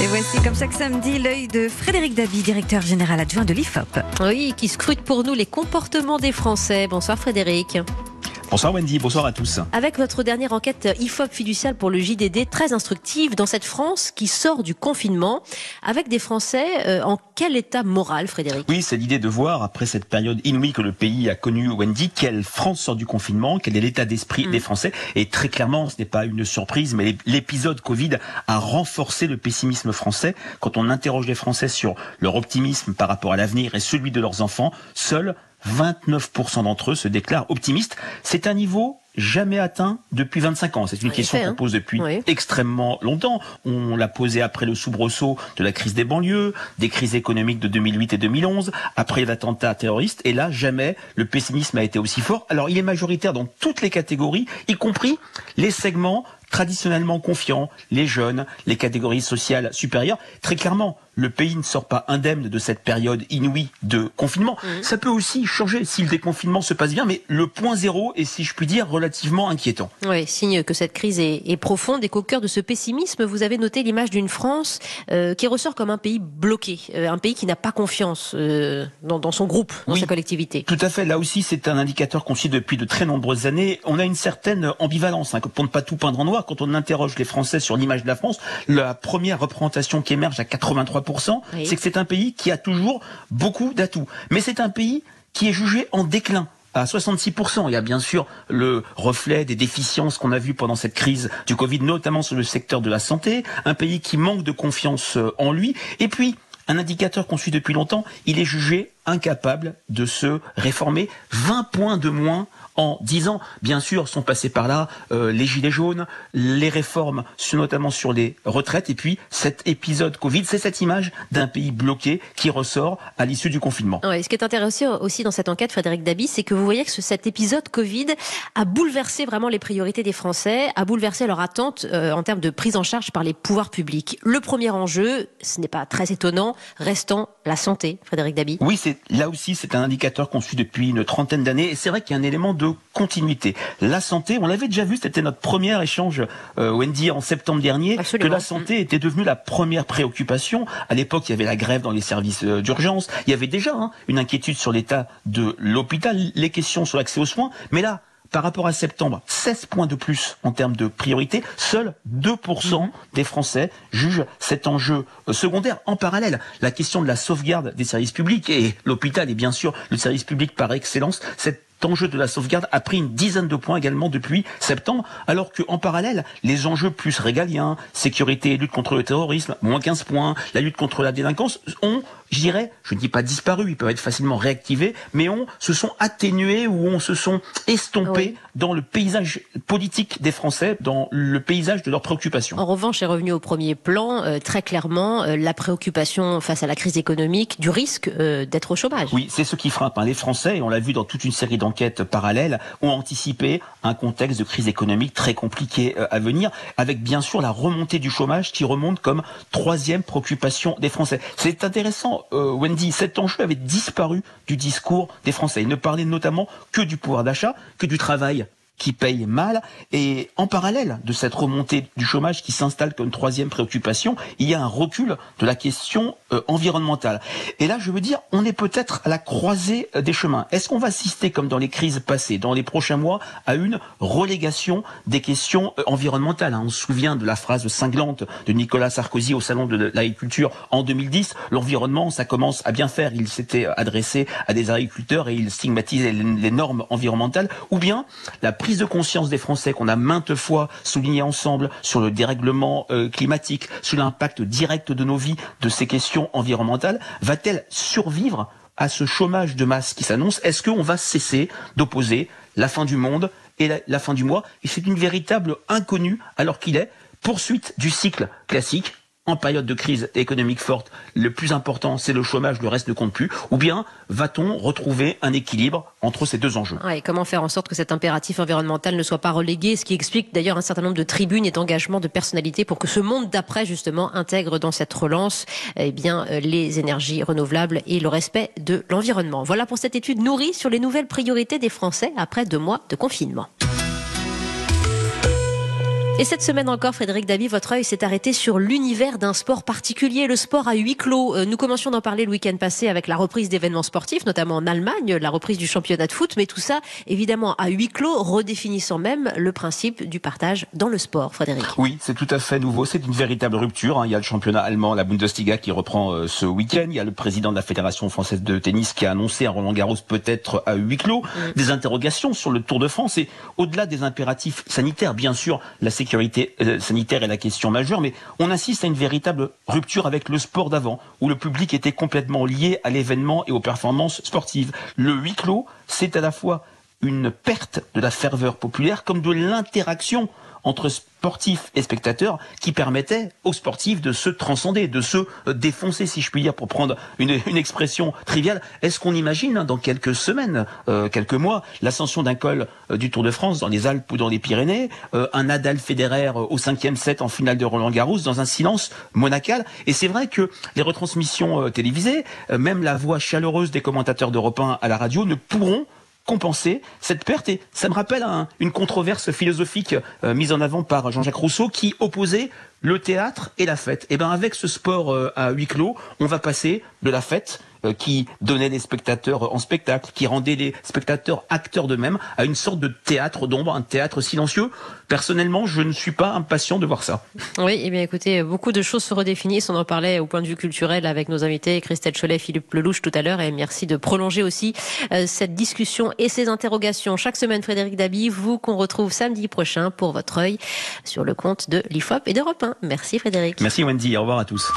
Et voici comme chaque samedi l'œil de Frédéric Dabi, directeur général adjoint de l'IFOP. Oui, qui scrute pour nous les comportements des Français. Bonsoir Frédéric. Bonsoir Wendy, bonsoir à tous. Avec votre dernière enquête IFOP fiduciale pour le JDD, très instructive dans cette France qui sort du confinement, avec des Français euh, en quel état moral, Frédéric? Oui, c'est l'idée de voir, après cette période inouïe que le pays a connue, Wendy, quelle France sort du confinement, quel est l'état d'esprit des mm. Français. Et très clairement, ce n'est pas une surprise, mais l'épisode Covid a renforcé le pessimisme français. Quand on interroge les Français sur leur optimisme par rapport à l'avenir et celui de leurs enfants, seuls 29% d'entre eux se déclarent optimistes. C'est un niveau jamais atteint depuis 25 ans. C'est une question qu'on hein. pose depuis extrêmement longtemps. On l'a posée après le soubresaut de la crise des banlieues, des crises économiques de 2008 et 2011, après l'attentat terroriste. Et là, jamais le pessimisme a été aussi fort. Alors, il est majoritaire dans toutes les catégories, y compris les segments traditionnellement confiants, les jeunes, les catégories sociales supérieures. Très clairement, le pays ne sort pas indemne de cette période inouïe de confinement. Mmh. Ça peut aussi changer si le déconfinement se passe bien, mais le point zéro est, si je puis dire, relativement inquiétant. Oui, signe que cette crise est, profonde et qu'au cœur de ce pessimisme, vous avez noté l'image d'une France euh, qui ressort comme un pays bloqué, euh, un pays qui n'a pas confiance euh, dans, son groupe, dans sa collectivité. Tout à fait. Là aussi, c'est un indicateur qu'on suit depuis de très nombreuses années. On a une certaine ambivalence, hein, pour ne pas tout peindre en noir. Quand on interroge les Français sur l'image de la France, la première représentation qui émerge à 83% c'est que c'est un pays qui a toujours beaucoup d'atouts. Mais c'est un pays qui est jugé en déclin à 66%. Il y a bien sûr le reflet des déficiences qu'on a vues pendant cette crise du Covid, notamment sur le secteur de la santé, un pays qui manque de confiance euh, en lui, et puis un indicateur qu'on suit depuis longtemps, il est jugé incapable de se réformer. 20 points de moins en 10 ans. Bien sûr, sont passés par là euh, les gilets jaunes, les réformes, notamment sur les retraites, et puis cet épisode Covid, c'est cette image d'un pays bloqué qui ressort à l'issue du confinement. ce qui est intéressant aussi dans cette enquête, Frédéric Dabi, c'est que vous voyez que cet épisode Covid a bouleversé vraiment les priorités des Français, a bouleversé leur attente euh, en termes de prise en charge par les pouvoirs publics. Le premier enjeu, ce n'est pas très étonnant, restant la santé, Frédéric Dabi. Oui, c'est là aussi, c'est un indicateur qu'on suit depuis une trentaine d'années, et c'est vrai qu'il y a un élément de continuité. La santé, on l'avait déjà vu, c'était notre premier échange, euh, Wendy, en septembre dernier, que la santé était devenue la première préoccupation. À l'époque, il y avait la grève dans les services euh, d'urgence, il y avait déjà hein, une inquiétude sur l'état de l'hôpital, les questions sur l'accès aux soins, mais là, par rapport à septembre, 16 points de plus en termes de priorité. Seuls 2% des Français jugent cet enjeu euh, secondaire. En parallèle, la question de la sauvegarde des services publics et l'hôpital est bien sûr le service public par excellence. Cette enjeu de la sauvegarde a pris une dizaine de points également depuis septembre, alors qu'en parallèle, les enjeux plus régaliens, sécurité et lutte contre le terrorisme, moins 15 points, la lutte contre la délinquance, ont, je dirais, je ne dis pas disparu, ils peuvent être facilement réactivés, mais on se sont atténués ou on se sont estompés dans le paysage politique des Français, dans le paysage de leurs préoccupations. En revanche, est revenu au premier plan, euh, très clairement, euh, la préoccupation face à la crise économique, du risque euh, d'être au chômage. Oui, c'est ce qui frappe hein. les Français, et on l'a vu dans toute une série d'enquêtes enquêtes parallèles ont anticipé un contexte de crise économique très compliqué euh, à venir, avec bien sûr la remontée du chômage qui remonte comme troisième préoccupation des Français. C'est intéressant, euh, Wendy, cet enjeu avait disparu du discours des Français. Ils ne parlaient notamment que du pouvoir d'achat, que du travail qui payent mal. Et en parallèle de cette remontée du chômage qui s'installe comme troisième préoccupation, il y a un recul de la question euh, environnementale. Et là, je veux dire, on est peut-être à la croisée euh, des chemins. Est-ce qu'on va assister, comme dans les crises passées, dans les prochains mois, à une relégation des questions euh, environnementales hein? On se souvient de la phrase cinglante de Nicolas Sarkozy au Salon de l'agriculture en 2010. L'environnement, ça commence à bien faire. Il s'était adressé à des agriculteurs et il stigmatisait les normes environnementales. Ou bien la prise de conscience des Français qu'on a maintes fois souligné ensemble sur le dérèglement euh, climatique, sur l'impact direct de nos vies de ces questions environnementales, va-t-elle survivre à ce chômage de masse qui s'annonce? Est-ce qu'on va cesser d'opposer la fin du monde et la fin du mois? Et c'est une véritable inconnue alors qu'il est poursuite du cycle classique en période de crise économique forte, le plus important, c'est le chômage, le reste ne compte plus Ou bien va-t-on retrouver un équilibre entre ces deux enjeux? Et comment faire en sorte que cet impératif environnemental ne soit pas relégué Ce qui explique d'ailleurs un certain nombre de tribunes et d'engagements de personnalités pour que ce monde d'après, justement, intègre dans cette relance eh euh, les énergies renouvelables et le respect de l'environnement. Voilà pour cette étude nourrie sur les nouvelles priorités des Français après deux mois de confinement. Et cette semaine encore, Frédéric Dabi, votre œil s'est arrêté sur l'univers d'un sport particulier, le sport à huis clos. Euh, nous commencions d'en parler le week-end passé avec la reprise d'événements sportifs, notamment en Allemagne, la reprise du championnat de foot, mais tout ça, évidemment, à huis clos, redéfinissant même le principe du partage dans le sport, Frédéric. Oui, c'est tout à fait nouveau, c'est une véritable rupture. Hein. Il y a le championnat allemand, la Bundesliga, qui reprend euh, ce week-end. Il y a le président de la Fédération française de tennis qui a annoncé un Roland Garros peut-être à huis clos. Mm. Des interrogations sur le Tour de France et au-delà des impératifs sanitaires, bien sûr, la sécurité euh, sanitaire est la question majeure, mais on assiste à une véritable rupture avec le sport d'avant, où le public était complètement lié à l'événement et aux performances sportives. Le huis clos, c'est à la fois une perte de la ferveur populaire comme de l'interaction entre sportifs et spectateurs qui permettait aux sportifs de se transcender, de se euh, défoncer, si je puis dire, pour prendre une, expression triviale. Est-ce qu'on imagine hein, dans quelques semaines, euh, quelques mois, l'ascension d'un col euh, du Tour de France dans les Alpes ou dans les Pyrénées, un Nadal Federer au cinquième set en finale de Roland Garros dans un silence monacal? Et c'est vrai que les retransmissions télévisées, même la voix chaleureuse des commentateurs d'Europe 1 à la radio ne pourront compenser cette perte. Et ça me rappelle une controverse philosophique euh, mise en avant par Jean-Jacques Rousseau qui opposait le théâtre et la fête. Et eh ben avec ce sport euh, à huis clos, on va passer de la fête qui donnait les spectateurs en spectacle, qui rendait les spectateurs acteurs d'eux-mêmes, à une sorte de théâtre d'ombre, un théâtre silencieux. Personnellement, je ne suis pas impatient de voir ça. Oui, et eh bien écoutez, beaucoup de choses se redéfinissent. On en parlait au point de vue culturel avec nos invités, Christelle Cholet, Philippe Lelouch tout à l'heure, et merci de prolonger aussi euh, cette discussion et ces interrogations. Chaque semaine, Frédéric Dabi, vous qu'on retrouve samedi prochain pour votre œil sur le compte de l'IFOP et d'Europe 1. Merci Frédéric. Merci Wendy, au revoir à tous.